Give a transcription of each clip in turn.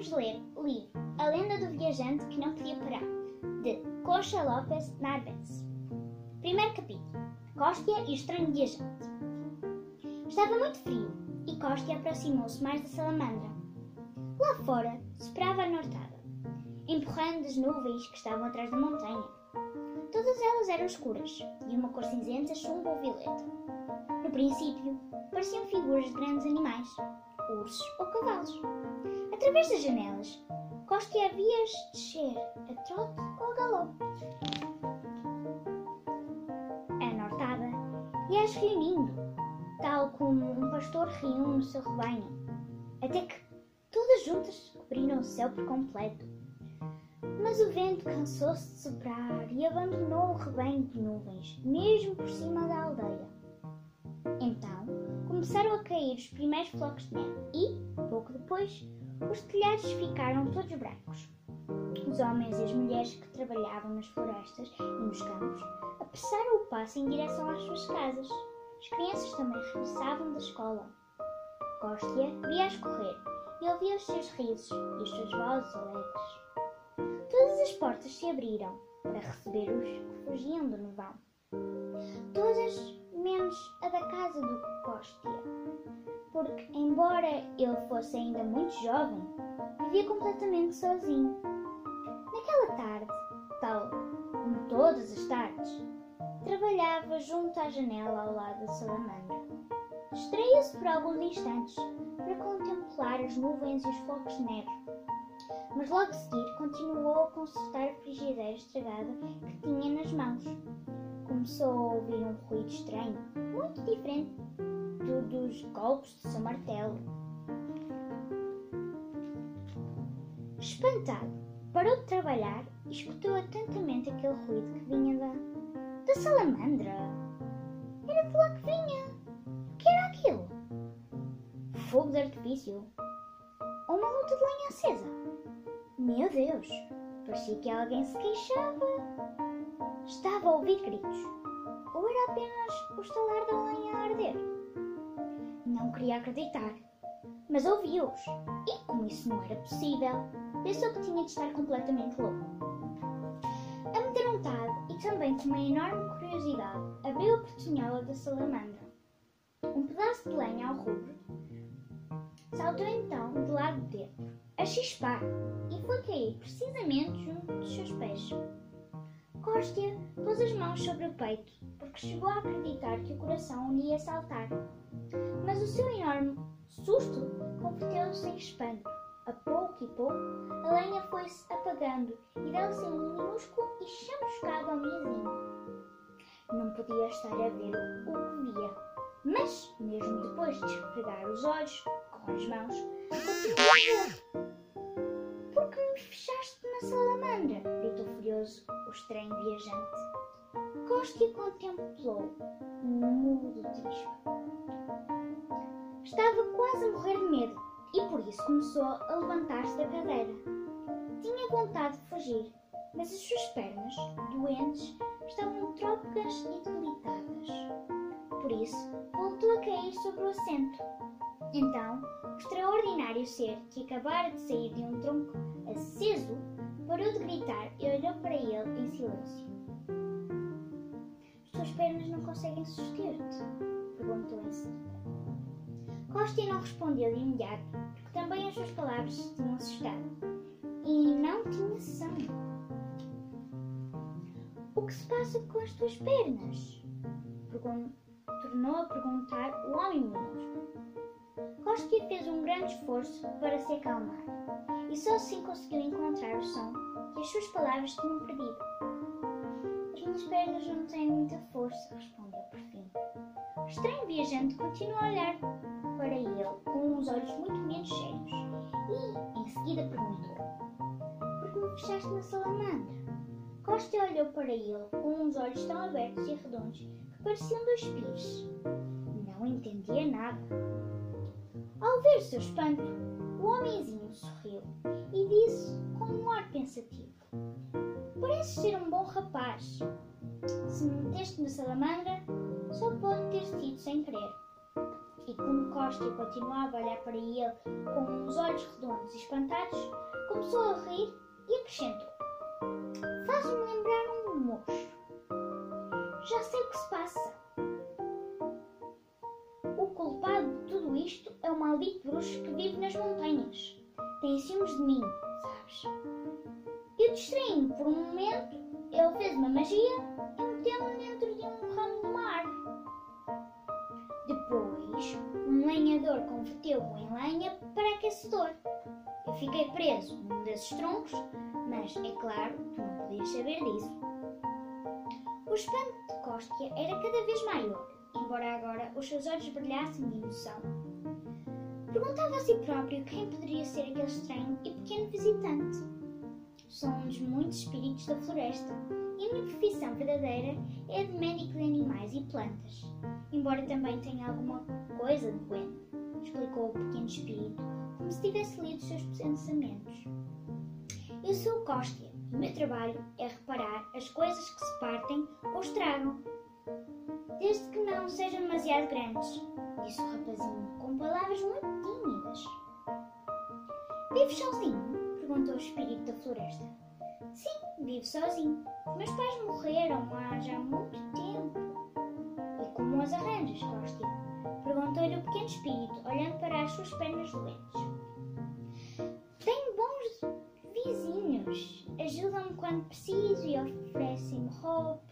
vamos ler o livro A Lenda do Viajante que Não Podia Parar, de Concha Lopes Narváez. Primeiro capítulo: Cóstia e o Estranho Viajante. Estava muito frio e Cóstia aproximou-se mais da salamandra. Lá fora soprava a nortada, empurrando as nuvens que estavam atrás da montanha. Todas elas eram escuras, de uma cor cinzenta, chumbo ou violeta. No princípio, pareciam figuras de grandes animais, ursos ou cavalos. Através das janelas, Cóstia havia descer a trote ou a galope. A nortada ia-as reunindo, tal como um pastor reúne o seu rebanho, até que todas juntas cobriram o céu por completo. Mas o vento cansou-se de soprar e abandonou o rebanho de nuvens, mesmo por cima da aldeia. Então começaram a cair os primeiros flocos de neve e, pouco depois, os telhados ficaram todos brancos. Os homens e as mulheres que trabalhavam nas florestas e nos campos apressaram o passo em direção às suas casas. As crianças também regressavam da escola. Cóstia via-as correr e ouvia os seus risos e as suas vozes alegres. Todas as portas se abriram para receber os que fugiam do nevão. Todas menos a da casa do Cóstia, porque, embora ele fosse ainda muito jovem, vivia completamente sozinho. Naquela tarde, tal como todas as tardes, trabalhava junto à janela ao lado da salamandra. Distraía-se por alguns instantes para contemplar as nuvens e os flocos de neve mas logo a seguir continuou a consertar a frigideira estragada que tinha nas mãos. Começou a ouvir um ruído estranho, muito diferente do dos golpes do seu martelo. Espantado, parou de trabalhar e escutou atentamente aquele ruído que vinha da, da salamandra. Era de lá que vinha. O que era aquilo? Fogo de artifício? Ou uma luta de lenha acesa? Meu Deus! Parecia que alguém se queixava. Estava a ouvir gritos. Ou era apenas o estalar da lenha a arder? Não queria acreditar, mas ouviu-os. E, como isso não era possível, pensou que tinha de estar completamente louco. Amedrontado e também com uma enorme curiosidade, abriu a portinhola da salamandra. Um pedaço de lenha ao rubro saltou então do lado de dentro, a chispar, e foi cair precisamente junto dos seus Cóstia pôs as mãos sobre o peito, porque chegou a acreditar que o coração ia saltar. Mas o seu enorme susto converteu-se em espanto. A pouco e pouco, a lenha foi-se apagando e deu-se um minúsculo e chamuscado homenzinho. Não podia estar a ver o que via, mas, mesmo depois de esfregar os olhos com as mãos, continuou a ver. Por que me fechaste na salamandra? O estranho viajante. Cóstia contemplou, mudo triste. Estava quase a morrer de medo e por isso começou a levantar-se da cadeira. Tinha vontade de fugir, mas as suas pernas, doentes, estavam trópicas e debilitadas. Por isso, voltou a cair sobre o assento. Então, o extraordinário ser que acabara de sair de um tronco aceso parou de gritar e olhou para ele em silêncio. As tuas pernas não conseguem suster-te? perguntou em seguida. Costa não respondeu de imediato, porque também as suas palavras se tinham assustado. E não tinha som. O que se passa com as tuas pernas? Tornou a perguntar o homem minúsculo. Koski fez um grande esforço para se acalmar e só assim conseguiu encontrar o som que as suas palavras tinham perdido. As minhas pernas não têm muita força, respondeu por fim. O estranho viajante continuou a olhar para ele com uns olhos muito menos cheios e, em seguida, perguntou: Por que me fechaste na salamandra? Costa olhou para ele com uns olhos tão abertos e redondos que pareciam dois pires. Não entendia nada. Ao ver seu espanto, o homenzinho sorriu e disse com um ar pensativo: Pareces ser um bom rapaz. Se me meteste na salamandra, só pode ter sido sem querer. E como Costa continuava a olhar para ele com os olhos redondos e espantados, começou a rir e acrescentou: Faz-me lembrar um moço. Já sei o que se passa. O culpado de tudo isto maldito bruxo que vive nas montanhas. Tem ciúmes de mim, sabes? Eu distraí-me por um momento, ele fez uma magia e meteu-me dentro de um ramo de árvore. Depois, um lenhador converteu-o em lenha para aquecedor. Eu fiquei preso num desses troncos, mas é claro, tu não podias saber disso. O espanto de Cóstia era cada vez maior, embora agora os seus olhos brilhassem de emoção. Perguntava a si próprio quem poderia ser aquele estranho e pequeno visitante. Somos muitos espíritos da floresta e a minha profissão verdadeira é de médico de animais e plantas, embora também tenha alguma coisa de bueno, explicou o pequeno espírito, como se tivesse lido os seus pensamentos. Eu sou o Cóstia e o meu trabalho é reparar as coisas que se partem ou estragam, desde que não sejam demasiado grandes, disse o rapazinho, com palavras muito tímidas. Vives sozinho? perguntou o espírito da floresta. Sim, vivo sozinho. Meus pais morreram há já muito tempo. E como os arranjas, Cóstia? Perguntou-lhe o pequeno espírito, olhando para as suas pernas doentes. Tenho bons vizinhos. Ajudam-me quando preciso e oferecem-me roupas,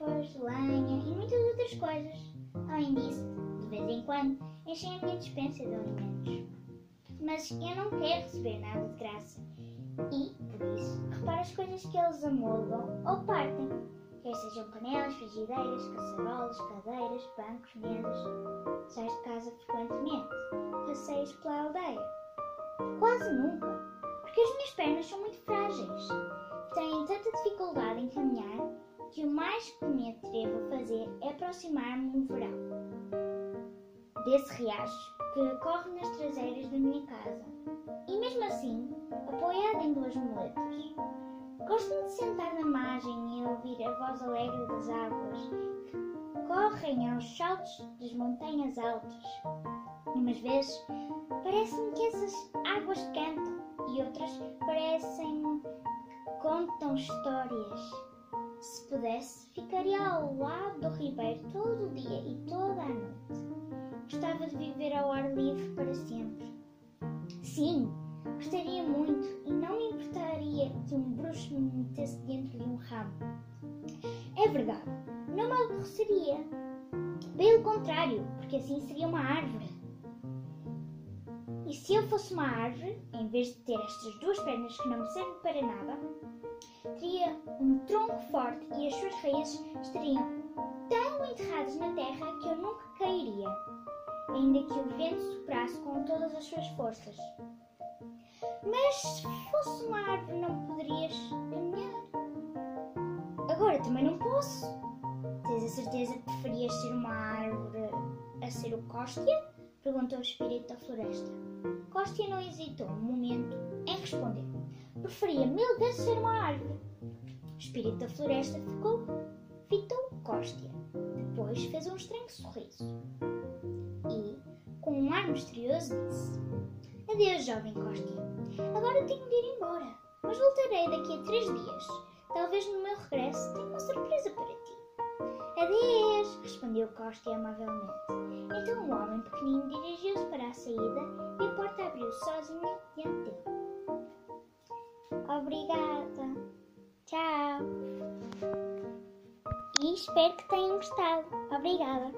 coisas. Além disso, de vez em quando, enchem a minha dispensa de alimentos. Mas eu não quero receber nada de graça. E, por isso, repara as coisas que eles amoldam ou partem. Quer sejam panelas, frigideiras, caçarolas, cadeiras, bancos, mesas. Sais de casa frequentemente. Passeios pela aldeia. Quase nunca, porque as minhas pernas são muito frágeis. Tenho tanta dificuldade em caminhar que o mais que a fazer é aproximar-me no verão desse riacho que corre nas traseiras da minha casa. E mesmo assim, apoiado em duas muletas. Gosto de sentar na margem e ouvir a voz alegre das águas que correm aos saltos das montanhas altas. Umas vezes parece-me que essas águas cantam e outras parecem que contam histórias. Se pudesse, ficaria ao lado do ribeiro todo o dia e toda a noite. Gostava de viver ao ar livre para sempre. Sim, gostaria muito e não me importaria que um bruxo me metesse dentro de um ramo. É verdade, não me aborreceria. Pelo contrário, porque assim seria uma árvore. E se eu fosse uma árvore, em vez de ter estas duas pernas que não me servem para nada, teria um tronco forte e as suas raízes estariam tão enterradas na terra que eu nunca cairia, ainda que o vento soprasse com todas as suas forças. Mas se fosse uma árvore não poderias caminhar. Agora também não posso. Tens a certeza que preferias ser uma árvore a ser o Cóstia? Perguntou o espírito da floresta. Cóstia não hesitou um momento em responder. Preferia mil vezes ser uma árvore. Espírito da floresta ficou, fitou Cóstia. Depois fez um estranho sorriso. E, com um ar misterioso, disse: Adeus, jovem Cóstia. Agora tenho de ir embora, mas voltarei daqui a três dias. Talvez no meu regresso tenha uma surpresa para ti. Adeus, respondeu Cóstia amavelmente. Então o homem pequenino dirigiu-se para a saída e a porta abriu-se sozinha diante dele. Obrigada. Tchau. E espero que tenham gostado. Obrigada.